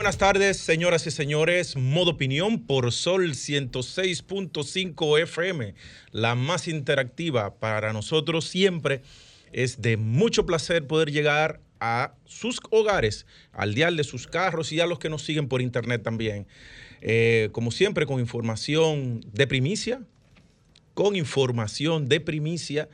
Buenas tardes, señoras y señores. Modo opinión por Sol 106.5 FM, la más interactiva para nosotros siempre. Es de mucho placer poder llegar a sus hogares, al dial de sus carros y a los que nos siguen por internet también. Eh, como siempre, con información de primicia, con información de primicia.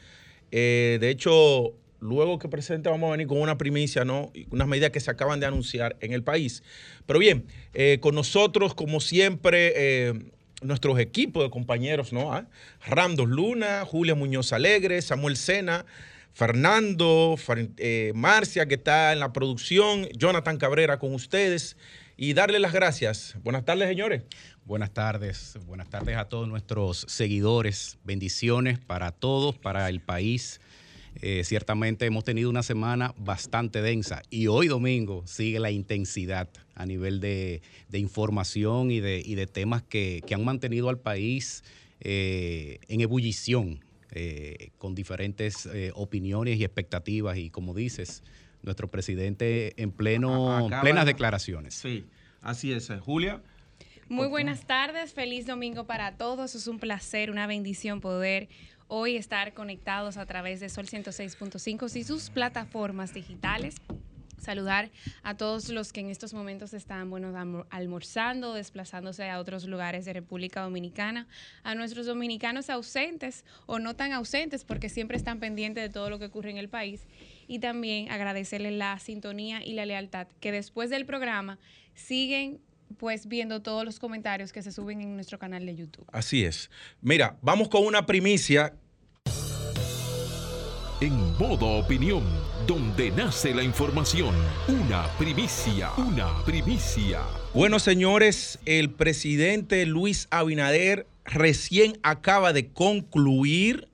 Eh, de hecho, luego que presente vamos a venir con una primicia, ¿no? Unas medidas que se acaban de anunciar en el país. Pero bien, eh, con nosotros, como siempre, eh, nuestros equipos de compañeros, ¿no? ¿Ah? Randos Luna, Julia Muñoz Alegre, Samuel Sena, Fernando, eh, Marcia, que está en la producción, Jonathan Cabrera con ustedes. Y darle las gracias. Buenas tardes, señores. Buenas tardes, buenas tardes a todos nuestros seguidores. Bendiciones para todos, para el país eh, ciertamente hemos tenido una semana bastante densa y hoy domingo sigue la intensidad a nivel de, información y de, temas que, han mantenido al país eh, en ebullición, eh, con diferentes opiniones y expectativas y como dices, nuestro presidente en pleno, plenas declaraciones. Sí, así es. Julia. Muy buenas tardes, feliz domingo para todos. Es un placer, una bendición poder hoy estar conectados a través de Sol 106.5 y sus plataformas digitales. Saludar a todos los que en estos momentos están bueno, almorzando, desplazándose a otros lugares de República Dominicana, a nuestros dominicanos ausentes o no tan ausentes porque siempre están pendientes de todo lo que ocurre en el país y también agradecerles la sintonía y la lealtad que después del programa siguen pues viendo todos los comentarios que se suben en nuestro canal de YouTube. Así es. Mira, vamos con una primicia. En modo opinión, donde nace la información. Una primicia, una primicia. Bueno, señores, el presidente Luis Abinader recién acaba de concluir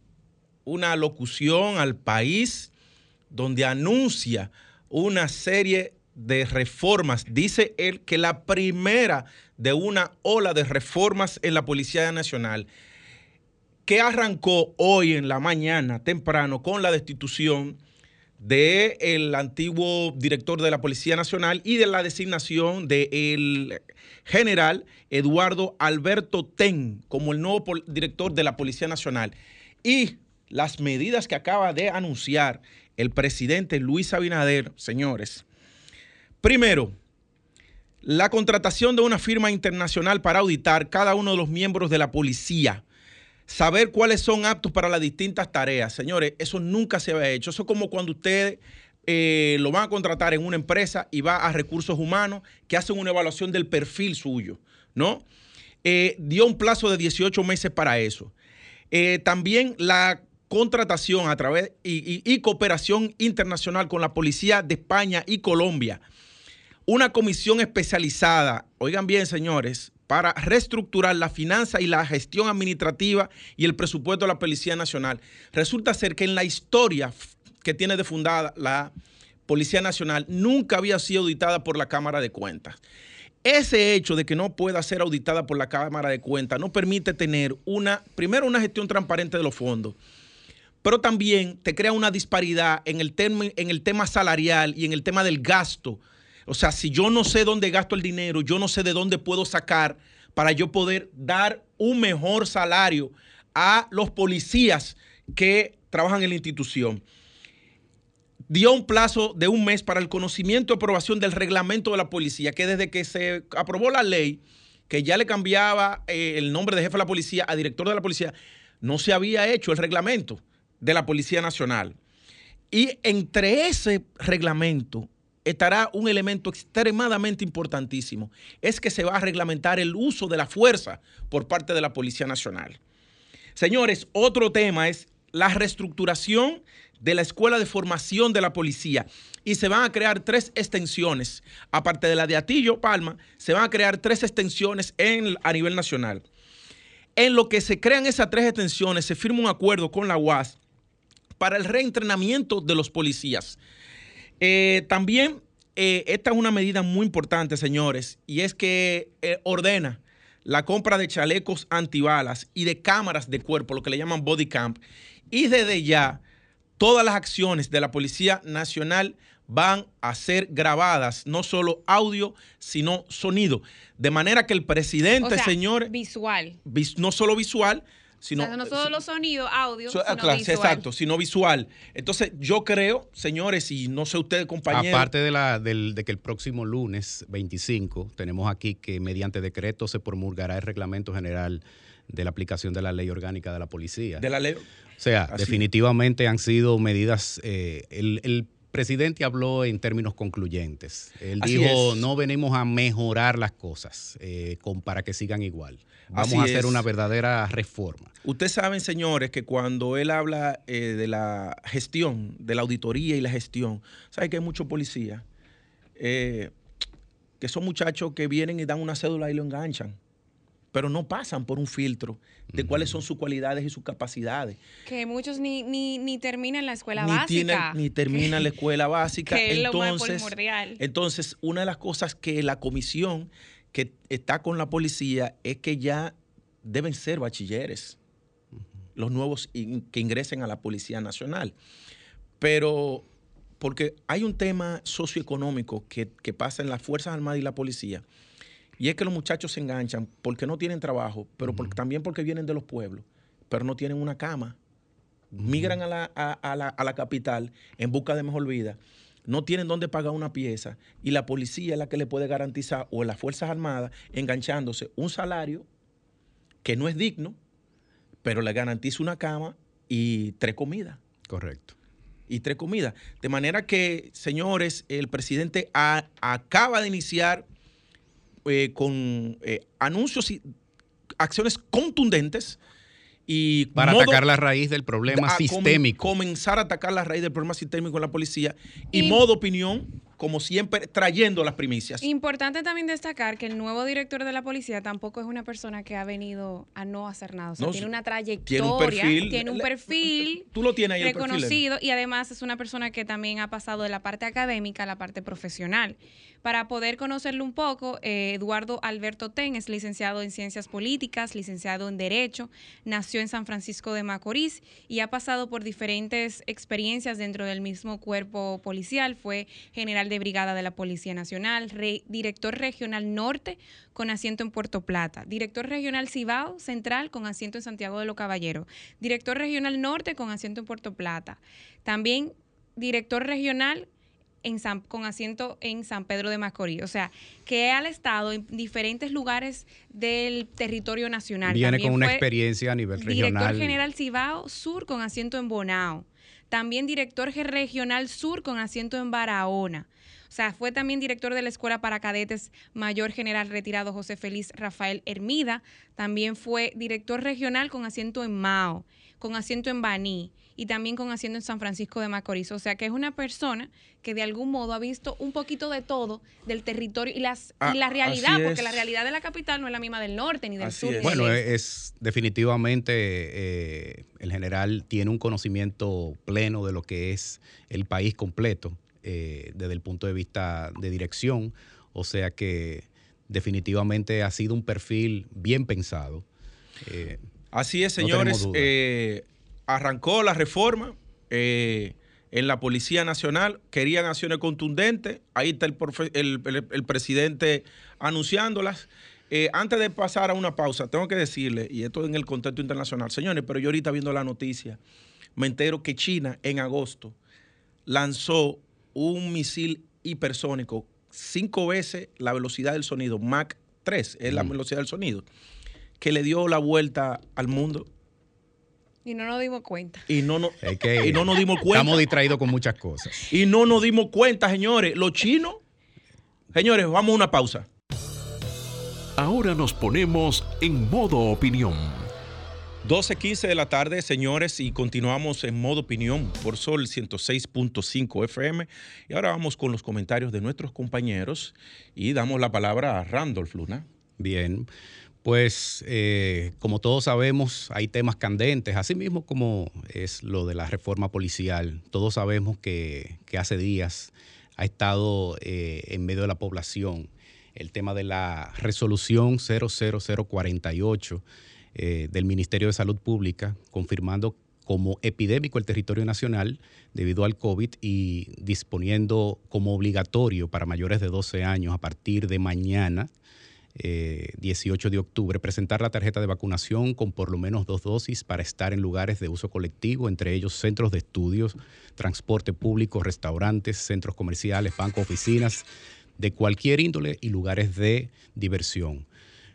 una locución al país donde anuncia una serie de reformas. Dice él que la primera de una ola de reformas en la Policía Nacional, que arrancó hoy en la mañana temprano con la destitución del antiguo director de la Policía Nacional y de la designación del general Eduardo Alberto Ten como el nuevo director de la Policía Nacional. Y las medidas que acaba de anunciar el presidente Luis Abinader, señores, Primero, la contratación de una firma internacional para auditar cada uno de los miembros de la policía. Saber cuáles son aptos para las distintas tareas. Señores, eso nunca se había hecho. Eso es como cuando ustedes eh, lo van a contratar en una empresa y va a recursos humanos que hacen una evaluación del perfil suyo, ¿no? Eh, dio un plazo de 18 meses para eso. Eh, también la contratación a través y cooperación internacional con la Policía de España y Colombia una comisión especializada, oigan bien señores, para reestructurar la finanza y la gestión administrativa y el presupuesto de la Policía Nacional. Resulta ser que en la historia que tiene de fundada la Policía Nacional nunca había sido auditada por la Cámara de Cuentas. Ese hecho de que no pueda ser auditada por la Cámara de Cuentas no permite tener una, primero, una gestión transparente de los fondos, pero también te crea una disparidad en el, en el tema salarial y en el tema del gasto o sea, si yo no sé dónde gasto el dinero, yo no sé de dónde puedo sacar para yo poder dar un mejor salario a los policías que trabajan en la institución. Dio un plazo de un mes para el conocimiento y aprobación del reglamento de la policía, que desde que se aprobó la ley, que ya le cambiaba eh, el nombre de jefe de la policía a director de la policía, no se había hecho el reglamento de la Policía Nacional. Y entre ese reglamento estará un elemento extremadamente importantísimo, es que se va a reglamentar el uso de la fuerza por parte de la Policía Nacional. Señores, otro tema es la reestructuración de la Escuela de Formación de la Policía y se van a crear tres extensiones. Aparte de la de Atillo Palma, se van a crear tres extensiones en, a nivel nacional. En lo que se crean esas tres extensiones, se firma un acuerdo con la UAS para el reentrenamiento de los policías. Eh, también, eh, esta es una medida muy importante, señores, y es que eh, ordena la compra de chalecos antibalas y de cámaras de cuerpo, lo que le llaman body camp, y desde ya todas las acciones de la Policía Nacional van a ser grabadas, no solo audio, sino sonido. De manera que el presidente, señor... Visual. no solo visual, sino... no solo los sonidos, audio, sino visual. Exacto, sino visual. Entonces, yo creo, señores, y no sé ustedes, compañeros... Aparte de, la, de que el próximo lunes 25 tenemos aquí que mediante decreto se promulgará el reglamento general de la aplicación de la ley orgánica de la policía. De la ley... O sea, definitivamente han sido medidas... Eh, el presidente habló en términos concluyentes. Él dijo, no venimos a mejorar las cosas eh, para que sigan igual. Vamos a hacer una verdadera reforma. Ustedes saben, señores, que cuando él habla eh, de la gestión, de la auditoría y la gestión, sabe que hay muchos policías eh, que son muchachos que vienen y dan una cédula y lo enganchan pero no pasan por un filtro de cuáles son sus cualidades y sus capacidades. Que muchos ni, ni, terminan la escuela básica. ni terminan la escuela básica. que entonces, Entonces, una de las cosas que la comisión que está con la policía es que ya deben ser bachilleres, los nuevos que ingresen a la Policía Nacional. Pero porque hay un tema socioeconómico que, que pasa en las Fuerzas Armadas y la policía y es que los muchachos se enganchan porque no tienen trabajo, pero también porque vienen de los pueblos, pero no tienen una cama. Migran a la, capital en busca de mejor vida no tienen dónde pagar una pieza y la policía es la que le puede garantizar o las Fuerzas Armadas enganchándose un salario que no es digno, pero le garantiza una cama y tres comidas. Correcto. Y tres comidas. De manera que, señores, el presidente acaba de iniciar eh, con eh, anuncios y acciones contundentes y para atacar la raíz del problema sistémico. comenzar a atacar la raíz del problema sistémico en la policía y modo opinión como siempre, trayendo las primicias. Importante también destacar que el nuevo director de la policía tampoco es una persona que ha venido a no hacer nada. O sea, tiene una trayectoria, tiene un perfil, tiene un perfil tú lo tienes ahí reconocido y además es una persona que también ha pasado de la parte académica a la parte profesional. Para poder conocerlo un poco, eh, Eduardo Alberto Ten es licenciado en Ciencias Políticas, licenciado en Derecho, nació en San Francisco de Macorís y ha pasado por diferentes experiencias dentro del mismo cuerpo policial. Fue general de brigada de la Policía Nacional, director regional norte con asiento en Puerto Plata, director regional Cibao Central con asiento en Santiago de los Caballeros, director regional norte con asiento en Puerto Plata, también director regional en con asiento en San Pedro de Macorís. O sea, que ha estado en diferentes lugares del territorio nacional. Viene con una experiencia a nivel regional. Director general Cibao Sur con asiento en Bonao. También director regional Sur con asiento en Barahona. O sea, fue también director de la Escuela para Cadetes Mayor General Retirado José Félix Rafael Hermida. También fue director regional con asiento en Mao, con asiento en Baní y también con asiento en San Francisco de Macorís. O sea, que es una persona que de algún modo ha visto un poquito de todo del territorio y, las, y la ah, realidad, porque la realidad de la capital no es la misma del norte ni del sur. bueno, es definitivamente eh, el general tiene un conocimiento pleno de lo que es el país completo eh, desde el punto de vista de dirección, o sea que definitivamente ha sido un perfil bien pensado. Eh, Así es, señores. Eh, arrancó la reforma en la Policía Nacional, querían acciones contundentes, ahí está el, presidente anunciándolas. antes de pasar a una pausa, tengo que decirle, y esto en el contexto internacional, señores, pero yo ahorita viendo la noticia, me entero que China en agosto lanzó un misil hipersónico cinco veces la velocidad del sonido, Mach 3 es la velocidad del sonido, que le dio la vuelta al mundo. Y no nos dimos cuenta. Y no, no, y no nos dimos cuenta. Estamos distraídos con muchas cosas. Y no nos dimos cuenta, señores. Los chinos, señores, vamos a una pausa. Ahora nos ponemos en modo opinión 12.15 de la tarde, señores, y continuamos en modo opinión por Sol 106.5 FM. Y ahora vamos con los comentarios de nuestros compañeros y damos la palabra a Randolph Luna. Bien, pues eh, como todos sabemos, hay temas candentes, así mismo como es lo de la reforma policial. Todos sabemos que, hace días ha estado eh, en medio de la población el tema de la resolución 00048 eh, del Ministerio de Salud Pública, confirmando como epidémico el territorio nacional debido al COVID y disponiendo como obligatorio para mayores de 12 años a partir de mañana, 18 eh, de octubre, presentar la tarjeta de vacunación con por lo menos dos dosis para estar en lugares de uso colectivo, entre ellos centros de estudios, transporte público, restaurantes, centros comerciales, bancos, oficinas, de cualquier índole y lugares de diversión.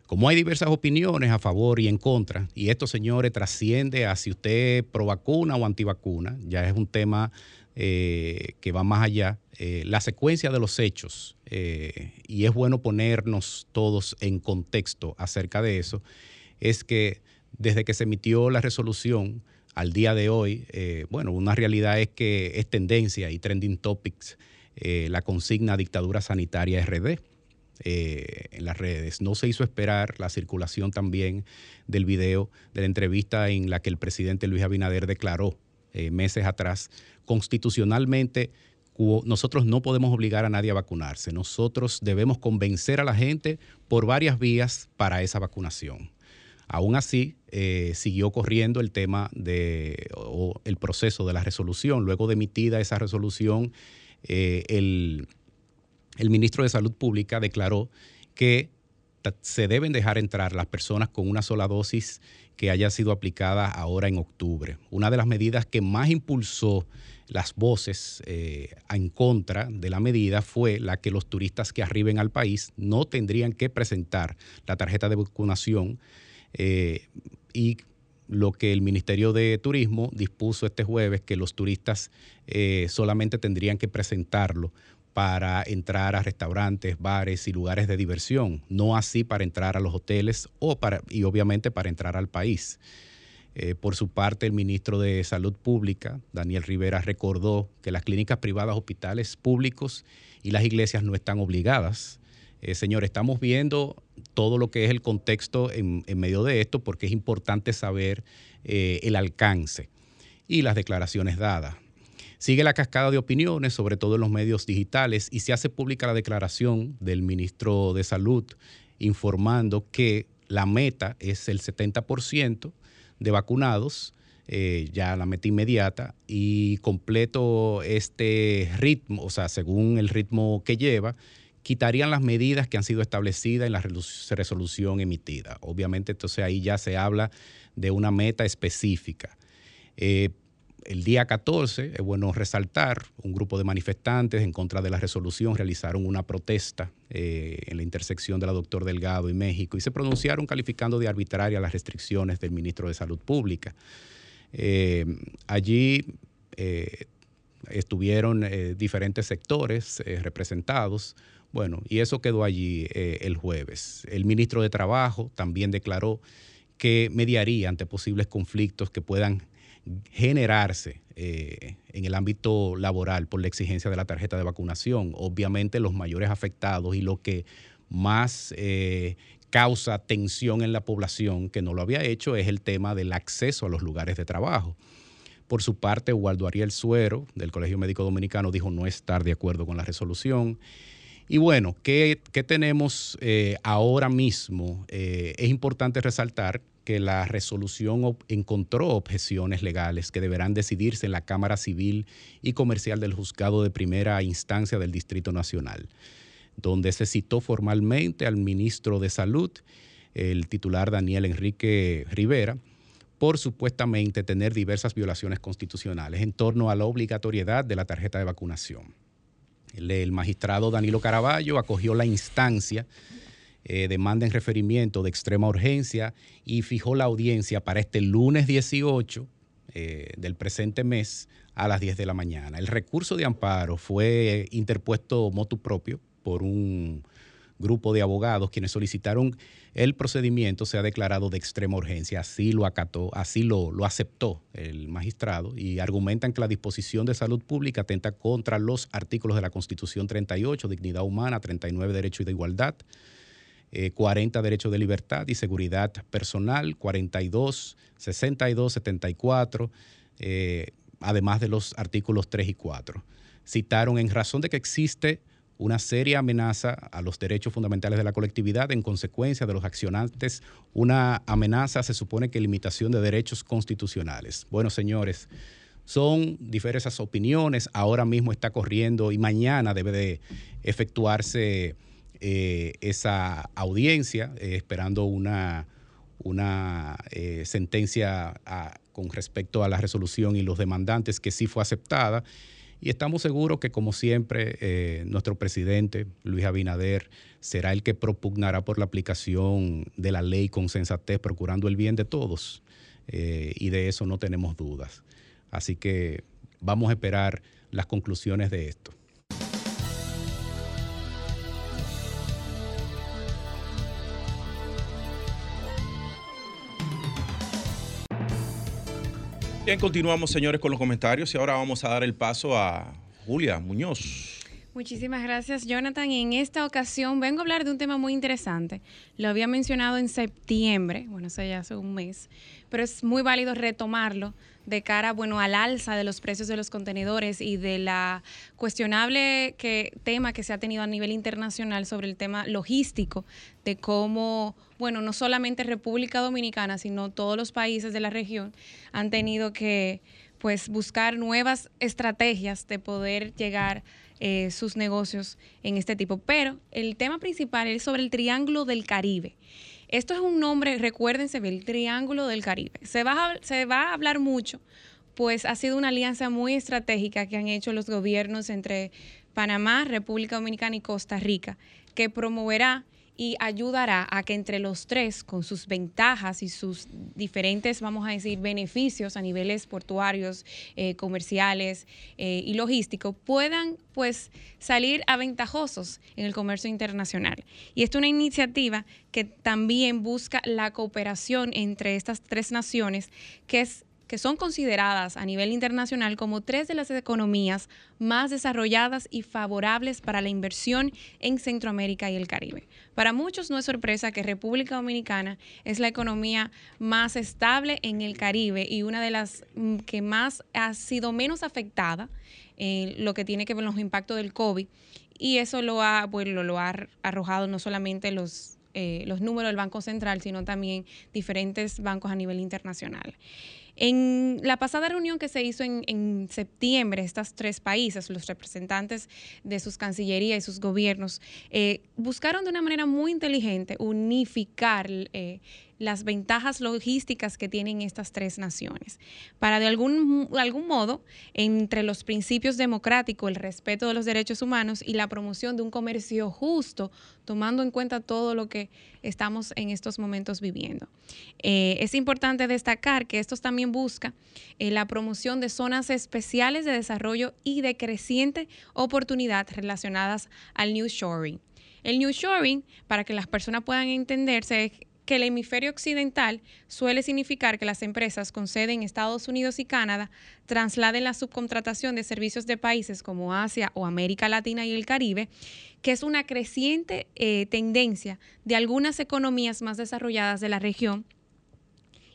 Como hay diversas opiniones a favor y en contra, y esto, señores, trasciende a si usted pro vacuna o antivacuna, ya es un tema eh, que va más allá, eh, la secuencia de los hechos, eh, y es bueno ponernos todos en contexto acerca de eso, es que desde que se emitió la resolución al día de hoy, bueno, una realidad es que es tendencia y trending topics la consigna dictadura sanitaria RD. Eh, en las redes. No se hizo esperar la circulación también del video de la entrevista en la que el presidente Luis Abinader declaró eh, meses atrás, constitucionalmente nosotros no podemos obligar a nadie a vacunarse. Nosotros debemos convencer a la gente por varias vías para esa vacunación. Aún así, eh, siguió corriendo el tema de el proceso de la resolución. Luego de emitida esa resolución, el, el ministro de Salud Pública declaró que se deben dejar entrar las personas con una sola dosis que haya sido aplicada ahora en octubre. Una de las medidas que más impulsó las voces eh, en contra de la medida fue la que los turistas que arriben al país no tendrían que presentar la tarjeta de vacunación eh, y lo que el Ministerio de Turismo dispuso este jueves, que los turistas eh, solamente tendrían que presentarlo para entrar a restaurantes, bares y lugares de diversión, no así para entrar a los hoteles o para, y obviamente para entrar al país. Eh, por su parte, el ministro de Salud Pública, Daniel Rivera, recordó que las clínicas privadas, hospitales públicos y las iglesias no están obligadas. Eh, señor, estamos viendo todo lo que es el contexto en, medio de esto porque es importante saber eh, el alcance y las declaraciones dadas. Sigue la cascada de opiniones, sobre todo en los medios digitales, y se hace pública la declaración del ministro de Salud informando que la meta es el 70% de vacunados, eh, ya la meta inmediata, y completo este ritmo, o sea, según el ritmo que lleva, quitarían las medidas que han sido establecidas en la resolución emitida. Obviamente, entonces ahí ya se habla de una meta específica. Eh, el día 14, es bueno resaltar, un grupo de manifestantes en contra de la resolución realizaron una protesta eh, en la intersección de la Doctor Delgado y México y se pronunciaron calificando de arbitraria las restricciones del ministro de Salud Pública. Eh, allí eh, estuvieron diferentes sectores representados. Bueno, y eso quedó allí el jueves. El ministro de Trabajo también declaró que mediaría ante posibles conflictos que puedan generarse eh, en el ámbito laboral por la exigencia de la tarjeta de vacunación. Obviamente los mayores afectados y lo que más eh, causa tensión en la población que no lo había hecho es el tema del acceso a los lugares de trabajo. Por su parte, Waldo Ariel Suero, del Colegio Médico Dominicano, dijo no estar de acuerdo con la resolución. Y bueno, ¿qué, tenemos eh, ahora mismo? es importante resaltar que la resolución encontró objeciones legales que deberán decidirse en la Cámara Civil y Comercial del Juzgado de Primera Instancia del Distrito Nacional, donde se citó formalmente al ministro de Salud, el titular Daniel Enrique Rivera, por supuestamente tener diversas violaciones constitucionales en torno a la obligatoriedad de la tarjeta de vacunación. El, magistrado Danilo Caraballo acogió la instancia eh, demanda en referimiento de extrema urgencia y fijó la audiencia para este lunes 18 eh, del presente mes a las 10 de la mañana. El recurso de amparo fue interpuesto motu propio por un grupo de abogados quienes solicitaron el procedimiento sea declarado de extrema urgencia. Así lo acató, así lo, lo aceptó el magistrado y argumentan que la disposición de salud pública atenta contra los artículos de la Constitución 38, dignidad humana, 39, derecho de igualdad, 40, eh, derecho de libertad y seguridad personal, 42, 62, 74, además de los artículos 3 y 4. Citaron en razón de que existe una seria amenaza a los derechos fundamentales de la colectividad en consecuencia de los accionantes, una amenaza se supone que limitación de derechos constitucionales. Bueno, señores, son diversas opiniones, ahora mismo está corriendo y mañana debe de efectuarse eh, esa audiencia, eh, esperando una, una eh, sentencia con respecto a la resolución y los demandantes que sí fue aceptada. Y estamos seguros que, como siempre, nuestro presidente, Luis Abinader, será el que propugnará por la aplicación de la ley con sensatez, procurando el bien de todos. Y de eso no tenemos dudas. Así que vamos a esperar las conclusiones de esto. Bien, continuamos, señores, con los comentarios y ahora vamos a dar el paso a Julia Muñoz. Muchísimas gracias, Jonathan. En esta ocasión vengo a hablar de un tema muy interesante. Lo había mencionado en septiembre, bueno, eso ya hace un mes, pero es muy válido retomarlo de cara, bueno, al alza de los precios de los contenedores y de la cuestionable que, tema que se ha tenido a nivel internacional sobre el tema logístico, de cómo, bueno, no solamente República Dominicana, sino todos los países de la región han tenido que, pues, buscar nuevas estrategias de poder llegar eh, sus negocios en este tipo. Pero el tema principal es sobre el Triángulo del Caribe. Esto es un nombre, recuérdense, el Triángulo del Caribe. Se va, a, se va a hablar mucho, pues ha sido una alianza muy estratégica que han hecho los gobiernos entre Panamá, República Dominicana y Costa Rica, que promoverá y ayudará a que entre los tres, con sus ventajas y sus diferentes, vamos a decir, beneficios a niveles portuarios, eh, comerciales eh, y logísticos, puedan pues salir aventajosos en el comercio internacional. Y esto es una iniciativa que también busca la cooperación entre estas tres naciones, que es que son consideradas a nivel internacional como tres de las economías más desarrolladas y favorables para la inversión en Centroamérica y el Caribe. Para muchos no es sorpresa que República Dominicana es la economía más estable en el Caribe y una de las mm, que más ha sido menos afectada en lo que tiene que ver con los impactos del COVID. Y eso lo ha, bueno, lo ha arrojado no solamente los, eh, los números del Banco Central, sino también diferentes bancos a nivel internacional. En la pasada reunión que se hizo en, septiembre, estos tres países, los representantes de sus cancillerías y sus gobiernos, eh, buscaron de una manera muy inteligente unificar eh, las ventajas logísticas que tienen estas tres naciones, para de algún, algún modo, entre los principios democráticos, el respeto de los derechos humanos y la promoción de un comercio justo, tomando en cuenta todo lo que estamos en estos momentos viviendo. Eh, es importante destacar que esto también busca eh, la promoción de zonas especiales de desarrollo y de creciente oportunidad relacionadas al New Shoring. El New Shoring, para que las personas puedan entenderse, que el hemisferio occidental suele significar que las empresas con sede en Estados Unidos y Canadá trasladen la subcontratación de servicios de países como Asia o América Latina y el Caribe, que es una creciente eh, tendencia de algunas economías más desarrolladas de la región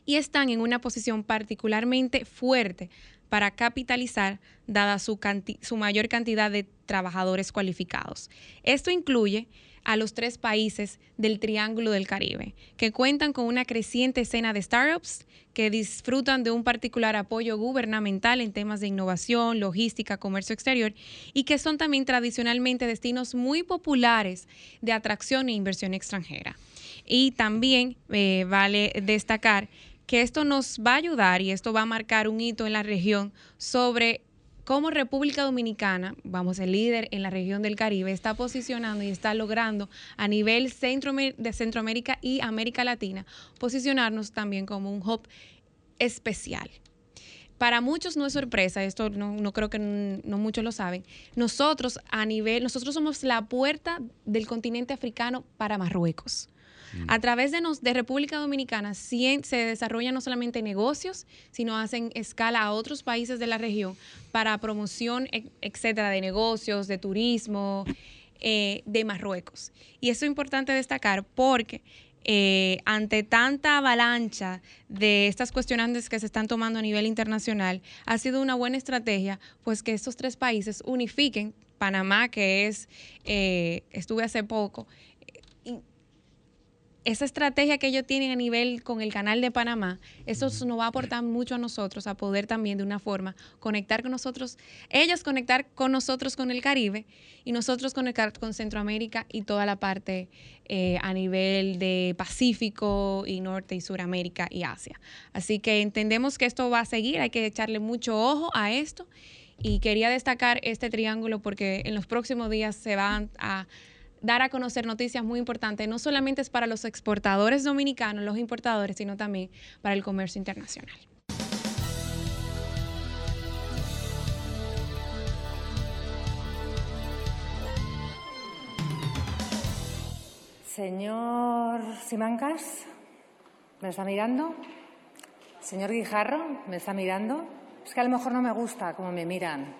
y están en una posición particularmente fuerte para capitalizar dada su, su mayor cantidad de trabajadores cualificados. Esto incluye a los tres países del Triángulo del Caribe, que cuentan con una creciente escena de startups que disfrutan de un particular apoyo gubernamental en temas de innovación, logística, comercio exterior y que son también tradicionalmente destinos muy populares de atracción e inversión extranjera. Y también eh, vale destacar que esto nos va a ayudar y esto va a marcar un hito en la región sobre cómo República Dominicana, vamos, el líder en la región del Caribe, está posicionando y está logrando a nivel centro, de Centroamérica y América Latina posicionarnos también como un hub especial. para muchos no es sorpresa, esto no, creo que no muchos lo saben. Nosotros a nivel, nosotros somos la puerta del continente africano para Marruecos. A través de, nos, de República Dominicana se desarrollan no solamente negocios, sino hacen escala a otros países de la región para promoción, etcétera, de negocios, de turismo, eh, de Marruecos. Y eso es importante destacar porque eh, ante tanta avalancha de estas cuestionantes que se están tomando a nivel internacional, ha sido una buena estrategia, pues que estos tres países unifiquen Panamá, que es, eh, estuve hace poco, esa estrategia que ellos tienen a nivel con el canal de Panamá, eso nos va a aportar mucho a nosotros a poder también de una forma conectar con nosotros, ellos conectar con nosotros con el Caribe y nosotros conectar con Centroamérica y toda la parte eh, a nivel de Pacífico y Norte y Suramérica y Asia. Así que entendemos que esto va a seguir, hay que echarle mucho ojo a esto y quería destacar este triángulo porque en los próximos días se van a dar a conocer noticias muy importantes, no solamente es para los exportadores dominicanos, los importadores, sino también para el comercio internacional. Señor Simancas, ¿me está mirando? Señor Guijarro, ¿me está mirando? Es que a lo mejor no me gusta cómo me miran.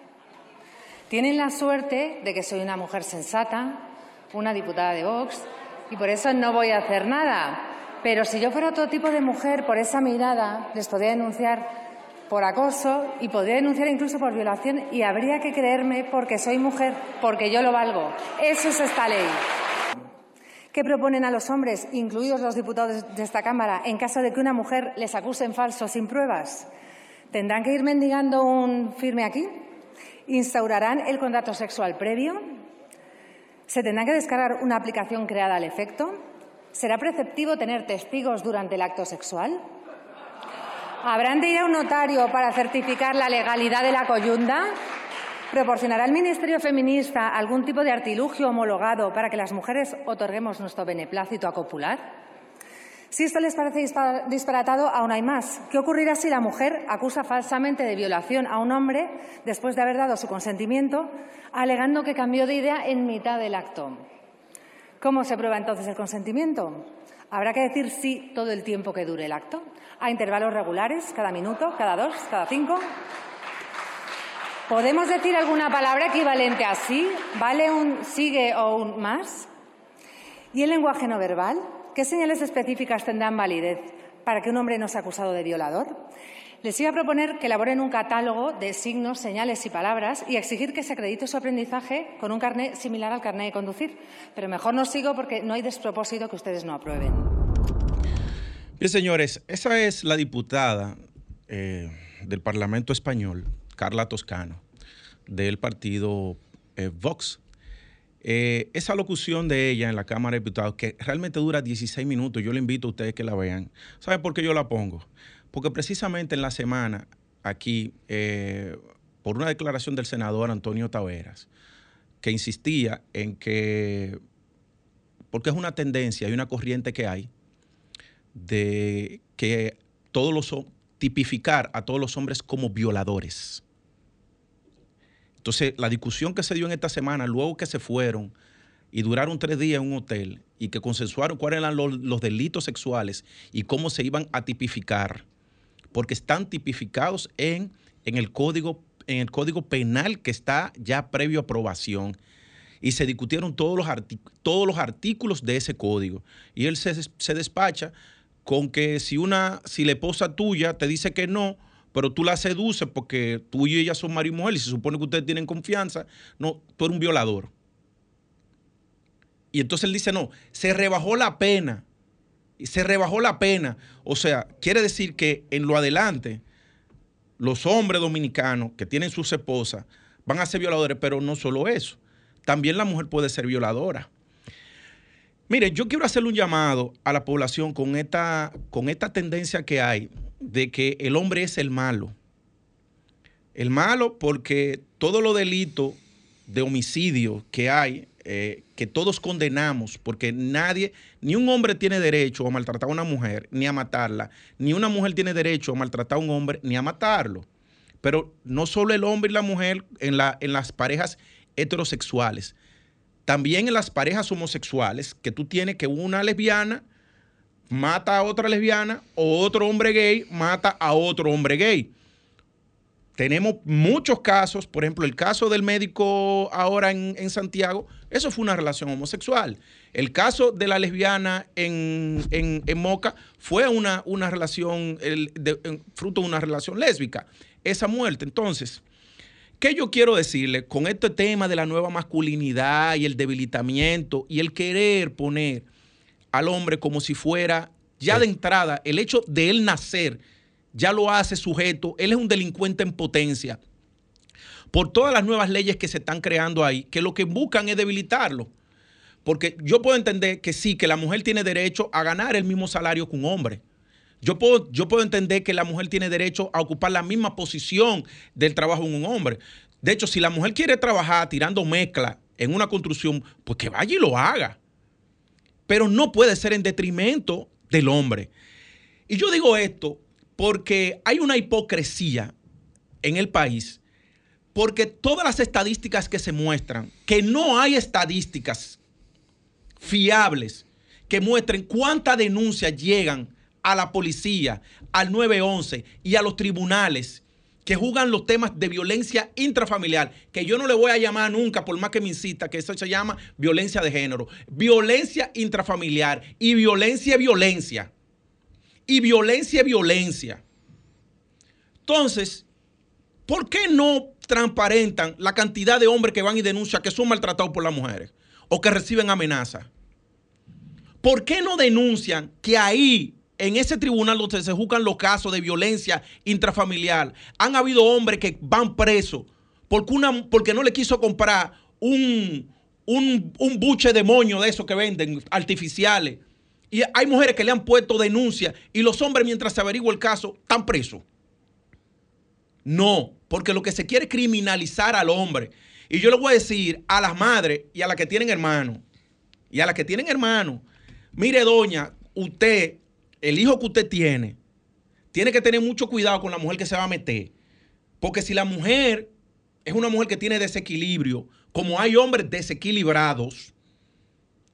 Tienen la suerte de que soy una mujer sensata, una diputada de Vox, y por eso no voy a hacer nada. Pero si yo fuera otro tipo de mujer, por esa mirada, les podría denunciar por acoso y podría denunciar incluso por violación y habría que creerme porque soy mujer, porque yo lo valgo. Eso es esta ley. ¿Qué proponen a los hombres, incluidos los diputados de esta Cámara, en caso de que una mujer les acuse en falso sin pruebas? ¿Tendrán que ir mendigando un firme aquí? ¿Instaurarán el contrato sexual previo? ¿Se tendrá que descargar una aplicación creada al efecto? ¿Será preceptivo tener testigos durante el acto sexual? ¿Habrán de ir a un notario para certificar la legalidad de la coyunda? ¿Proporcionará el Ministerio Feminista algún tipo de artilugio homologado para que las mujeres otorguemos nuestro beneplácito a copular? Si esto les parece disparatado, aún hay más. ¿Qué ocurrirá si la mujer acusa falsamente de violación a un hombre después de haber dado su consentimiento, alegando que cambió de idea en mitad del acto? ¿Cómo se prueba entonces el consentimiento? Habrá que decir sí todo el tiempo que dure el acto, a intervalos regulares, cada minuto, cada dos, cada cinco. ¿Podemos decir alguna palabra equivalente a sí? ¿Vale un sigue o un más? ¿Y el lenguaje no verbal? ¿Qué señales específicas tendrán validez para que un hombre no sea acusado de violador? Les iba a proponer que elaboren un catálogo de signos, señales y palabras y exigir que se acredite su aprendizaje con un carnet similar al carnet de conducir. Pero mejor no sigo porque no hay despropósito que ustedes no aprueben. Bien, señores, esa es la diputada eh, del Parlamento Español, Carla Toscano, del partido eh, Vox. Eh, esa locución de ella en la Cámara de Diputados, que realmente dura 16 minutos, yo le invito a ustedes que la vean. ¿Saben por qué yo la pongo? Porque precisamente en la semana, aquí, eh, por una declaración del senador Antonio Taveras, que insistía en que, porque es una tendencia y una corriente que hay, de que todos los tipificar a todos los hombres como violadores. Entonces, la discusión que se dio en esta semana, luego que se fueron y duraron tres días en un hotel y que consensuaron cuáles eran los, delitos sexuales y cómo se iban a tipificar, porque están tipificados en, en, el, código, en el código penal que está ya previo a aprobación. Y se discutieron todos los, todos los artículos de ese código. Y él se, se despacha con que si, una, si la esposa tuya te dice que no, pero tú la seduces porque tú y ella son marido y mujer y se supone que ustedes tienen confianza, no, tú eres un violador. Y entonces él dice, no, se rebajó la pena. Se rebajó la pena. O sea, quiere decir que en lo adelante, los hombres dominicanos que tienen sus esposas van a ser violadores, pero no solo eso. También la mujer puede ser violadora. Mire, yo quiero hacerle un llamado a la población con esta, con esta tendencia que hay de que el hombre es el malo. El malo porque todos los delitos de homicidio que hay, eh, que todos condenamos, porque nadie, ni un hombre tiene derecho a maltratar a una mujer, ni a matarla, ni una mujer tiene derecho a maltratar a un hombre, ni a matarlo. pero no solo el hombre y la mujer en, la, en las parejas heterosexuales, también en las parejas homosexuales, que tú tienes que una lesbiana mata a otra lesbiana o otro hombre gay mata a otro hombre gay. Tenemos muchos casos, por ejemplo, el caso del médico ahora en, Santiago, eso fue una relación homosexual. El caso de la lesbiana en, Moca fue una, una relación, fruto de una relación lésbica. Esa muerte. Entonces, ¿qué yo quiero decirle con este tema de la nueva masculinidad y el debilitamiento y el querer poner al hombre como si fuera ya de entrada el hecho de él nacer ya lo hace sujeto, él es un delincuente en potencia por todas las nuevas leyes que se están creando ahí, que lo que buscan es debilitarlo. Porque yo puedo entender que sí, que la mujer tiene derecho a ganar el mismo salario que un hombre. Yo puedo, yo puedo entender que la mujer tiene derecho a ocupar la misma posición del trabajo de un hombre. De hecho, si la mujer quiere trabajar tirando mezcla en una construcción, pues que vaya y lo haga pero no puede ser en detrimento del hombre. Y yo digo esto porque hay una hipocresía en el país, porque todas las estadísticas que se muestran, que no hay estadísticas fiables que muestren cuántas denuncias llegan a la policía, al 911 y a los tribunales que juzgan los temas de violencia intrafamiliar, que yo no le voy a llamar nunca, por más que me insista, que eso se llama violencia de género, violencia intrafamiliar y violencia, violencia. Y violencia, violencia. Entonces, ¿por qué no transparentan la cantidad de hombres que van y denuncian que son maltratados por las mujeres o que reciben amenazas? ¿Por qué no denuncian que ahí en ese tribunal donde se juzgan los casos de violencia intrafamiliar, han habido hombres que van presos porque, una, porque no le quiso comprar un, un, buche de moño de esos que venden, artificiales. Y hay mujeres que le han puesto denuncia y los hombres, mientras se averigua el caso, están presos. No, porque lo que se quiere es criminalizar al hombre. Y yo le voy a decir a las madres y a las que tienen hermanos, y a las que tienen hermanos, mire doña, usted el hijo que usted tiene, tiene que tener mucho cuidado con la mujer que se va a meter. Porque si la mujer es una mujer que tiene desequilibrio, como hay hombres desequilibrados,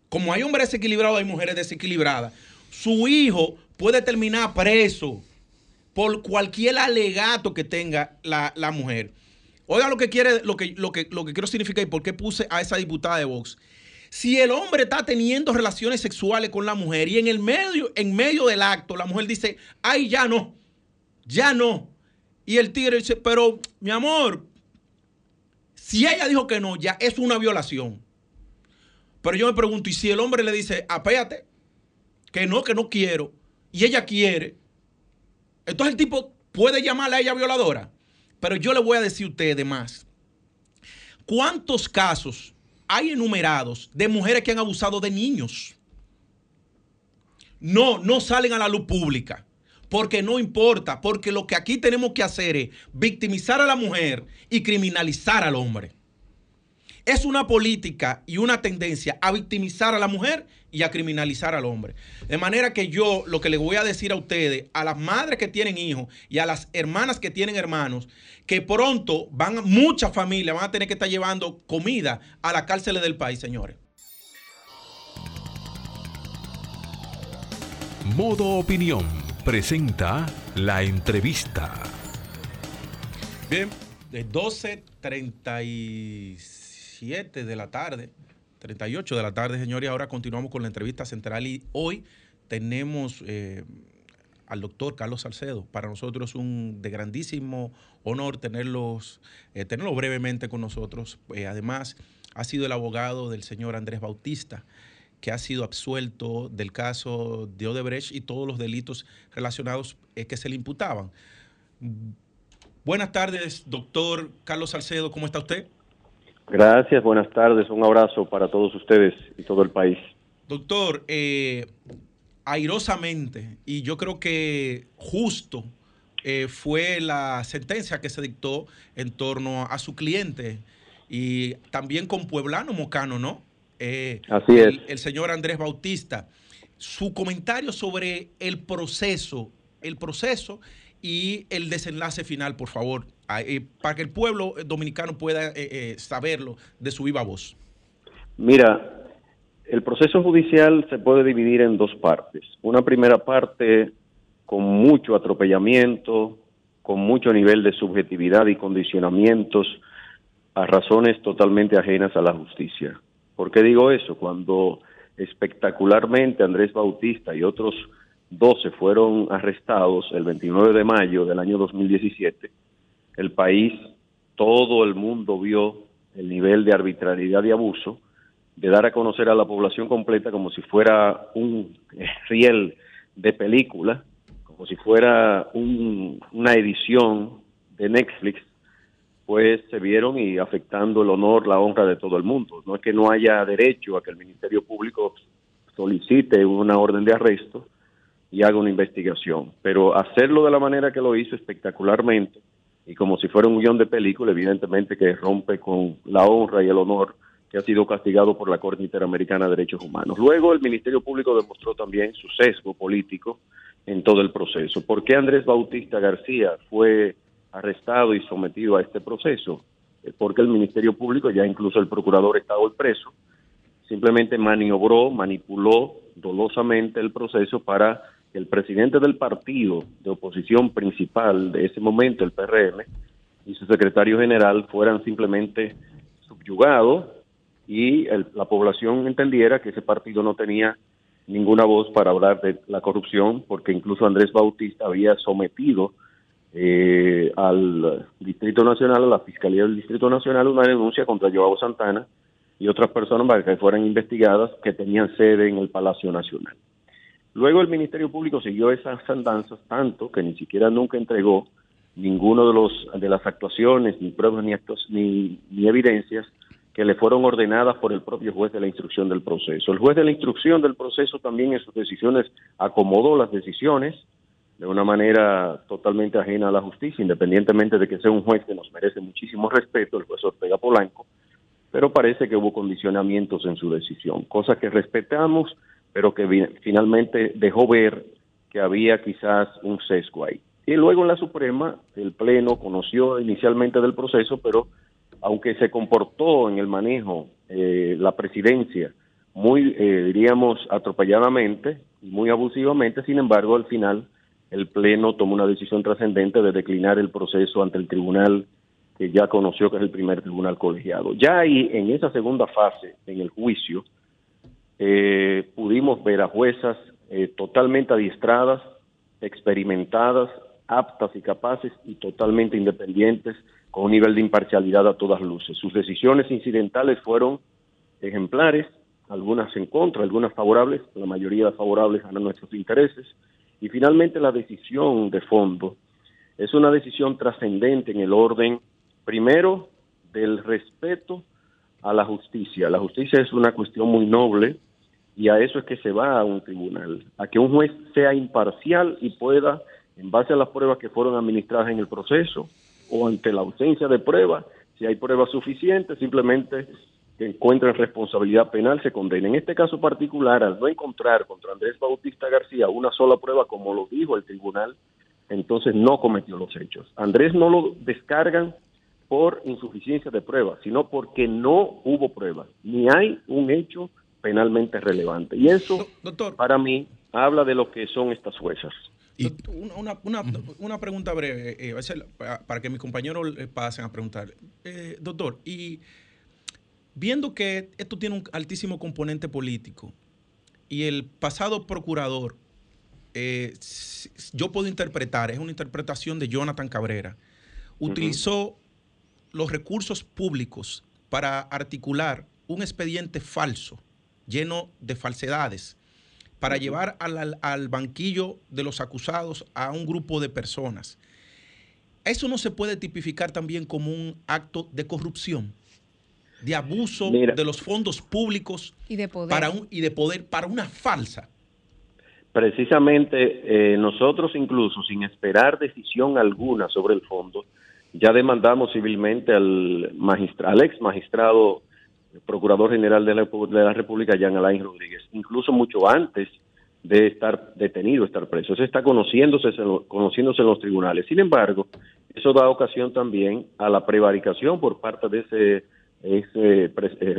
como hay hombres desequilibrados, hay mujeres desequilibradas, su hijo puede terminar preso por cualquier alegato que tenga la, mujer. Oiga lo que quiere, lo que, lo que, lo que quiero significar y por qué puse a esa diputada de Vox. Si el hombre está teniendo relaciones sexuales con la mujer y en el medio, en medio del acto, la mujer dice, ay, ya no, ya no. Y el tigre dice, pero mi amor, si ella dijo que no, ya es una violación. Pero yo me pregunto, ¿y si el hombre le dice, apéate, que no, que no quiero, y ella quiere, entonces el tipo puede llamarla a ella violadora? Pero yo le voy a decir a ustedes más. ¿Cuántos casos hay enumerados de mujeres que han abusado de niños. No, no salen a la luz pública. Porque no importa, porque lo que aquí tenemos que hacer es victimizar a la mujer y criminalizar al hombre es una política y una tendencia a victimizar a la mujer y a criminalizar al hombre. De manera que yo lo que le voy a decir a ustedes, a las madres que tienen hijos y a las hermanas que tienen hermanos, que pronto van, muchas familias van a tener que estar llevando comida a las cárceles del país, señores. Modo Opinión presenta la entrevista. Bien, de 12.36 7 de la tarde, 38 de la tarde, señores. Ahora continuamos con la entrevista central y hoy tenemos eh, al doctor Carlos Salcedo. Para nosotros es un de grandísimo honor tenerlos, eh, tenerlo brevemente con nosotros. Eh, además, ha sido el abogado del señor Andrés Bautista que ha sido absuelto del caso de Odebrecht y todos los delitos relacionados que se le imputaban. Buenas tardes, doctor Carlos Salcedo, ¿cómo está usted? Gracias, buenas tardes, un abrazo para todos ustedes y todo el país. Doctor, eh, airosamente, y yo creo que justo eh, fue la sentencia que se dictó en torno a, su cliente y también con Pueblano Mocano, ¿no? Eh, Así es. El, señor Andrés Bautista. Su comentario sobre el proceso, el proceso y el desenlace final, por favor, para que el pueblo dominicano pueda eh, saberlo de su viva voz. Mira, el proceso judicial se puede dividir en dos partes. Una primera parte con mucho atropellamiento, con mucho nivel de subjetividad y condicionamientos a razones totalmente ajenas a la justicia. ¿Por qué digo eso? Cuando espectacularmente Andrés Bautista y otros 12 fueron arrestados el 29 de mayo del año 2017, el país, todo el mundo vio el nivel de arbitrariedad y abuso de dar a conocer a la población completa como si fuera un riel de película, como si fuera una edición de Netflix, pues se vieron y afectando el honor, la honra de todo el mundo. No es que no haya derecho a que el Ministerio Público solicite una orden de arresto, y haga una investigación. Pero hacerlo de la manera que lo hizo espectacularmente y como si fuera un guion de película, evidentemente que rompe con la honra y el honor que ha sido castigado por la Corte Interamericana de Derechos Humanos. Luego el Ministerio Público demostró también su sesgo político en todo el proceso. ¿Por qué Andrés Bautista García fue arrestado y sometido a este proceso? Eh, porque el Ministerio Público, ya incluso el procurador estaba el preso, simplemente maniobró, manipuló dolosamente el proceso para el presidente del partido de oposición principal de ese momento, el PRM, y su secretario general fueran simplemente subyugados y la población entendiera que ese partido no tenía ninguna voz para hablar de la corrupción, porque incluso Andrés Bautista había sometido eh, al Distrito Nacional, a la Fiscalía del Distrito Nacional, una denuncia contra Joao Santana y otras personas para que fueran investigadas que tenían sede en el Palacio Nacional. Luego el Ministerio Público siguió esas andanzas tanto que ni siquiera nunca entregó ninguno de los de las actuaciones, ni pruebas, ni actos, ni, ni evidencias que le fueron ordenadas por el propio juez de la instrucción del proceso. El juez de la instrucción del proceso también en sus decisiones acomodó las decisiones de una manera totalmente ajena a la justicia, independientemente de que sea un juez que nos merece muchísimo respeto, el juez Ortega Polanco, pero parece que hubo condicionamientos en su decisión, cosa que respetamos pero que finalmente dejó ver que había quizás un sesgo ahí. Y luego en la Suprema, el Pleno conoció inicialmente del proceso, pero aunque se comportó en el manejo eh, la presidencia muy, eh, diríamos, atropelladamente y muy abusivamente, sin embargo, al final el Pleno tomó una decisión trascendente de declinar el proceso ante el tribunal que ya conoció que es el primer tribunal colegiado. Ya ahí, en esa segunda fase, en el juicio, eh, pudimos ver a juezas eh, totalmente adiestradas, experimentadas, aptas y capaces y totalmente independientes, con un nivel de imparcialidad a todas luces. Sus decisiones incidentales fueron ejemplares, algunas en contra, algunas favorables, la mayoría favorables a nuestros intereses, y finalmente la decisión de fondo es una decisión trascendente en el orden, primero, del respeto a la justicia. La justicia es una cuestión muy noble, y a eso es que se va a un tribunal, a que un juez sea imparcial y pueda, en base a las pruebas que fueron administradas en el proceso o ante la ausencia de pruebas, si hay pruebas suficientes, simplemente que encuentren responsabilidad penal, se condena. En este caso particular, al no encontrar contra Andrés Bautista García una sola prueba, como lo dijo el tribunal, entonces no cometió los hechos. Andrés no lo descargan por insuficiencia de pruebas, sino porque no hubo pruebas, ni hay un hecho penalmente relevante. Y eso, Doctor, para mí, habla de lo que son estas juezas. Y una, pregunta breve, eh, para que mis compañeros pasen a preguntar. Eh, doctor, y viendo que esto tiene un altísimo componente político y el pasado procurador, eh, yo puedo interpretar, es una interpretación de Jonathan Cabrera, utilizó los recursos públicos para articular un expediente falso lleno de falsedades para llevar al, banquillo de los acusados a un grupo de personas. ¿Eso no se puede tipificar también como un acto de corrupción, de abuso de los fondos públicos y de poder para, un, y de poder para una falsa? Precisamente eh, nosotros incluso sin esperar decisión alguna sobre el fondo, ya demandamos civilmente al, al ex magistrado Procurador General de la, de la República, Jean Alain Rodríguez, incluso mucho antes de estar detenido, estar preso. Eso está conociéndose, conociéndose en los tribunales. Sin embargo, eso da ocasión también a la prevaricación por parte de ese, ese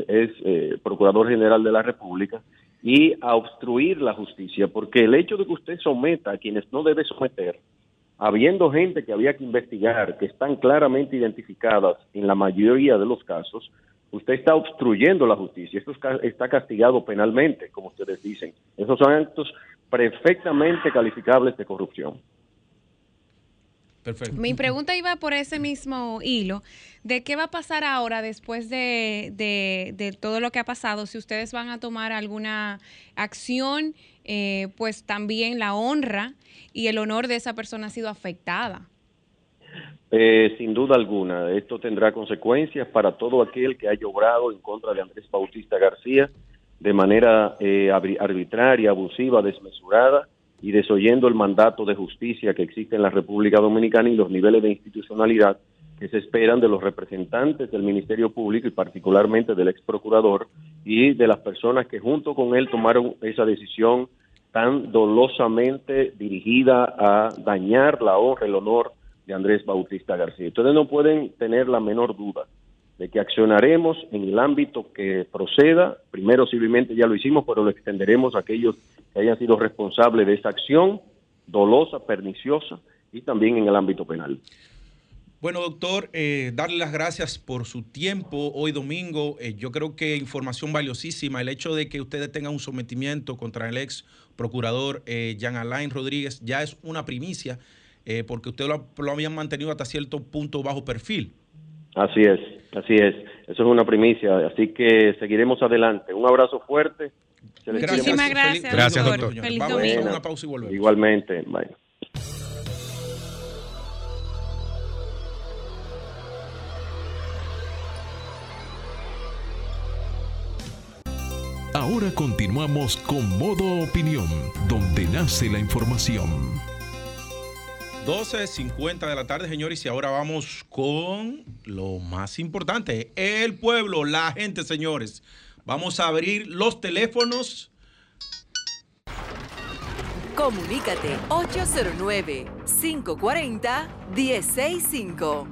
es, eh, Procurador General de la República y a obstruir la justicia, porque el hecho de que usted someta a quienes no debe someter, habiendo gente que había que investigar, que están claramente identificadas en la mayoría de los casos, usted está obstruyendo la justicia. Esto está castigado penalmente, como ustedes dicen. Esos son actos perfectamente calificables de corrupción. Perfecto. Mi pregunta iba por ese mismo hilo, de qué va a pasar ahora después de, de, todo lo que ha pasado, si ustedes van a tomar alguna acción, eh, pues también la honra y el honor de esa persona ha sido afectada. Eh, sin duda alguna, esto tendrá consecuencias para todo aquel que haya obrado en contra de Andrés Bautista García de manera eh, arbitraria, abusiva, desmesurada y desoyendo el mandato de justicia que existe en la República Dominicana y los niveles de institucionalidad que se esperan de los representantes del Ministerio Público y particularmente del ex procurador y de las personas que junto con él tomaron esa decisión tan dolosamente dirigida a dañar la honra, el honor de Andrés Bautista García. Ustedes no pueden tener la menor duda de que accionaremos en el ámbito que proceda. Primero, simplemente ya lo hicimos, pero lo extenderemos a aquellos que hayan sido responsables de esa acción dolosa, perniciosa y también en el ámbito penal. Bueno, doctor, eh, darle las gracias por su tiempo hoy domingo. Eh, yo creo que información valiosísima. El hecho de que ustedes tengan un sometimiento contra el ex procurador eh, Jean Alain Rodríguez ya es una primicia eh, porque ustedes lo, habían mantenido hasta cierto punto bajo perfil. Así es, así es. Eso es una primicia, así que seguiremos adelante. Un abrazo fuerte. Muchísimas gracias. gracias, doctor. Vamos a una pausa y volvemos. Igualmente, bye. Ahora continuamos con Modo Opinión, donde nace la información. 12.50 de la tarde, señores, y ahora vamos con lo más importante, el pueblo, la gente, señores. Vamos a abrir los teléfonos. Comunícate 809-540-1065.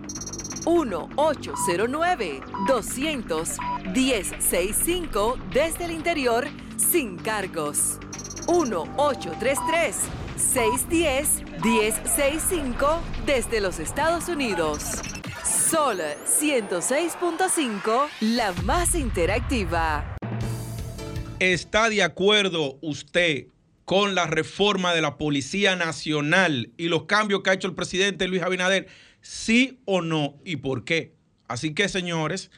1-809-200-1065 desde el interior sin cargos. 1-833 610-1065 desde los Estados Unidos. Sol 106.5, la más interactiva. ¿Está de acuerdo usted con la reforma de la Policía Nacional y los cambios que ha hecho el presidente Luis Abinader? ¿Sí o no? ¿Y por qué? Así que, señores,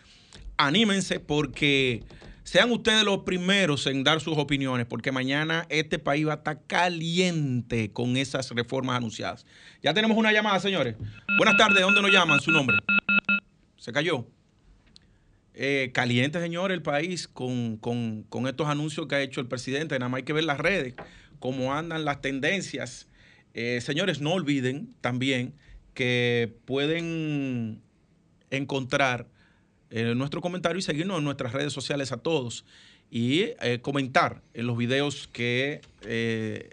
anímense porque sean ustedes los primeros en dar sus opiniones, porque mañana este país va a estar caliente con esas reformas anunciadas. Ya tenemos una llamada, señores. Buenas tardes, ¿de dónde nos llaman? Su nombre. Se cayó. Eh, caliente, señor, el país con, estos anuncios que ha hecho el presidente. Nada más hay que ver las redes, cómo andan las tendencias. Eh, señores, no olviden también que pueden encontrar en nuestro comentario y seguirnos en nuestras redes sociales a todos y eh, comentar en los videos que eh,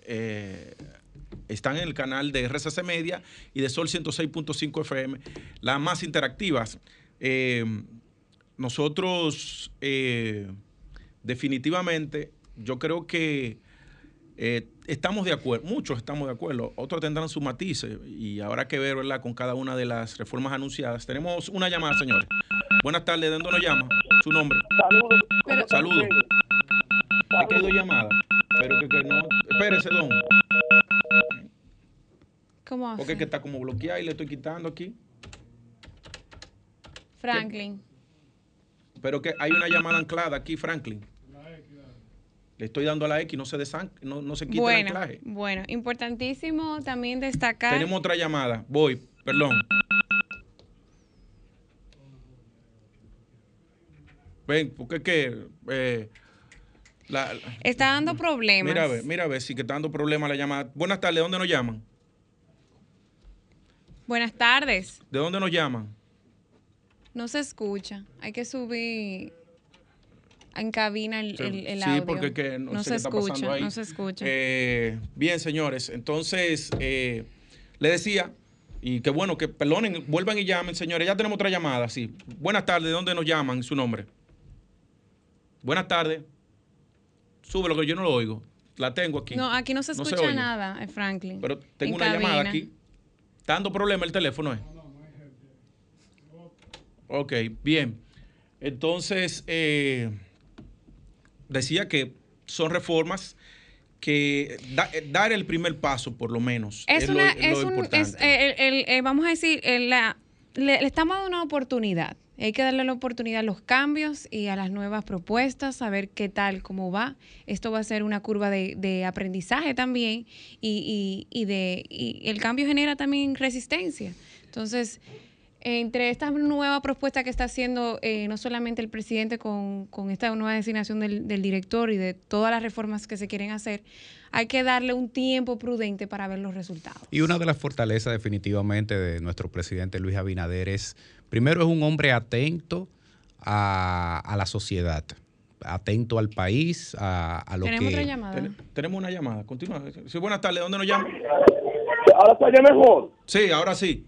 eh, están en el canal de RCC Media y de Sol 106.5 FM, las más interactivas. nosotros definitivamente, yo creo que estamos de acuerdo, muchos estamos de acuerdo, otros tendrán sus matices y habrá que ver ¿verdad? con cada una de las reformas anunciadas. Tenemos una llamada, señores. Buenas tardes, ¿de dónde nos llama? Su nombre. Saludos. Saludos. Ha caído llamada, pero que, que no. Espérese, don. ¿Cómo hace? Porque que está como bloqueada y le estoy quitando aquí. Franklin. Pero que hay una llamada anclada aquí, Franklin. Le estoy dando a la X, no se, desan, no, no se quita bueno, el anclaje. Bueno, importantísimo también destacar. Tenemos otra llamada. Voy, perdón. Ven, porque que eh, está dando problemas. Mira a ver, mira a ver si que está dando problemas la llamada. Buenas tardes, ¿de dónde nos llaman? Buenas tardes. ¿De dónde nos llaman? No se escucha. Hay que subir. En cabina el, Sí, el, el sí, audio. porque que no, sé se qué está pasando escucha, ahí. no se escucha. Eh, bien, señores, entonces eh, le decía, y que bueno, que perdonen, vuelvan y llamen, señores. Ya tenemos otra llamada, sí. Buenas tardes, ¿de dónde nos llaman? Su nombre. Buenas tardes. Sube lo que yo no lo oigo. La tengo aquí. no, aquí no se No escucha nada, eh, Franklin. Pero tengo En una llamada aquí. Está dando problema el teléfono, ¿eh? Ok, bien. Entonces, eh, decía que son reformas que da- eh, dar el primer paso, por lo menos. Es una, lo es un, importante. es, eh, el- el- eh, vamos a decir, la- le, le estamos dando una oportunidad. Hay que darle la oportunidad a los cambios y a las nuevas propuestas, a ver qué tal, cómo va. Esto va a ser una curva de, de aprendizaje también y, y- y de, y el cambio genera también resistencia. Entonces, entre esta nueva propuesta que está haciendo eh, no solamente el presidente con, con esta nueva designación del, del director y de todas las reformas que se quieren hacer, hay que darle un tiempo prudente para ver los resultados. Y una de las fortalezas definitivamente de nuestro presidente Luis Abinader es, primero es un hombre atento a, a la sociedad, atento al país, a, a lo Tenemos que... otra llamada. Ten- tenemos una llamada. Continúa. Sí, buenas tardes. ¿Dónde nos llaman? Ahora se oye mejor. Sí, ahora sí.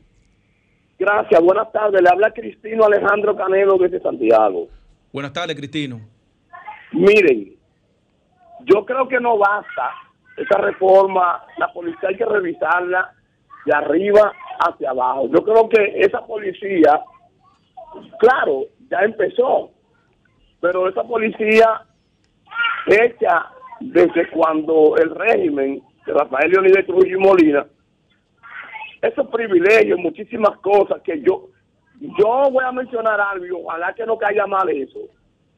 Gracias, buenas tardes. Le habla Cristino Alejandro Canelo desde Santiago. Buenas tardes, Cristino. Miren, yo creo que no basta esa reforma. La policía hay que revisarla de arriba hacia abajo. Yo creo que esa policía, claro, ya empezó, pero esa policía hecha desde cuando el régimen de Rafael Leonidas Trujillo y Molina esos privilegios, muchísimas cosas que yo, yo voy a mencionar algo y ojalá que no caiga mal eso.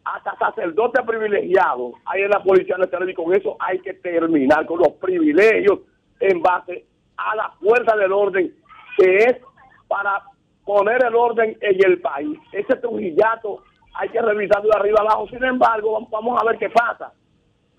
Hasta sacerdotes privilegiados hay en la Policía Nacional y con eso hay que terminar con los privilegios en base a la fuerza del orden que es para poner el orden en el país. Ese trujillato hay que revisarlo de arriba abajo. Sin embargo, vamos a ver qué pasa.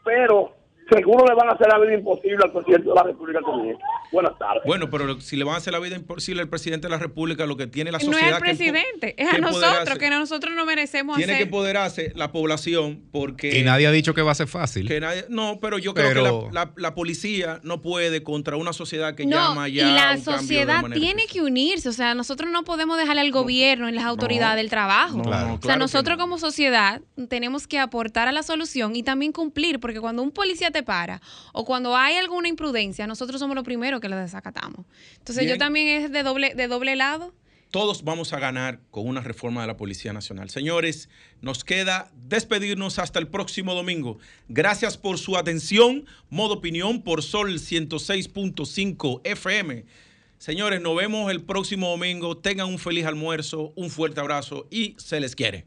Pero seguro le van a hacer la vida imposible al presidente de la República con esto. Buenas tardes. Bueno, pero si le van a hacer la vida imposible al presidente de la República, lo que tiene la no sociedad es al que presidente, es que a nosotros, que nosotros no merecemos Tiene que hacer. empoderarse la población porque... Y nadie ha dicho que va a ser fácil. que nadie- no, pero yo creo que la, la- la policía no puede contra una sociedad que No, llama y ya a la un cambio de sociedad tiene que unirse, o sea, nosotros no podemos dejarle al gobierno y las autoridades del trabajo. No, Claro. no, O sea, claro que nosotros no. como sociedad tenemos que aportar a la solución y también cumplir, porque cuando un policía te para o cuando hay alguna imprudencia, nosotros somos los primeros que lo desacatamos. Entonces Bien. yo también es de doble, de doble lado. Todos vamos a ganar con una reforma de la Policía Nacional. Señores, nos queda despedirnos hasta el próximo domingo. Gracias por su atención. Modo opinión por Sol 106.5 FM. Señores, nos vemos el próximo domingo. Tengan un feliz almuerzo, un fuerte abrazo y se les quiere.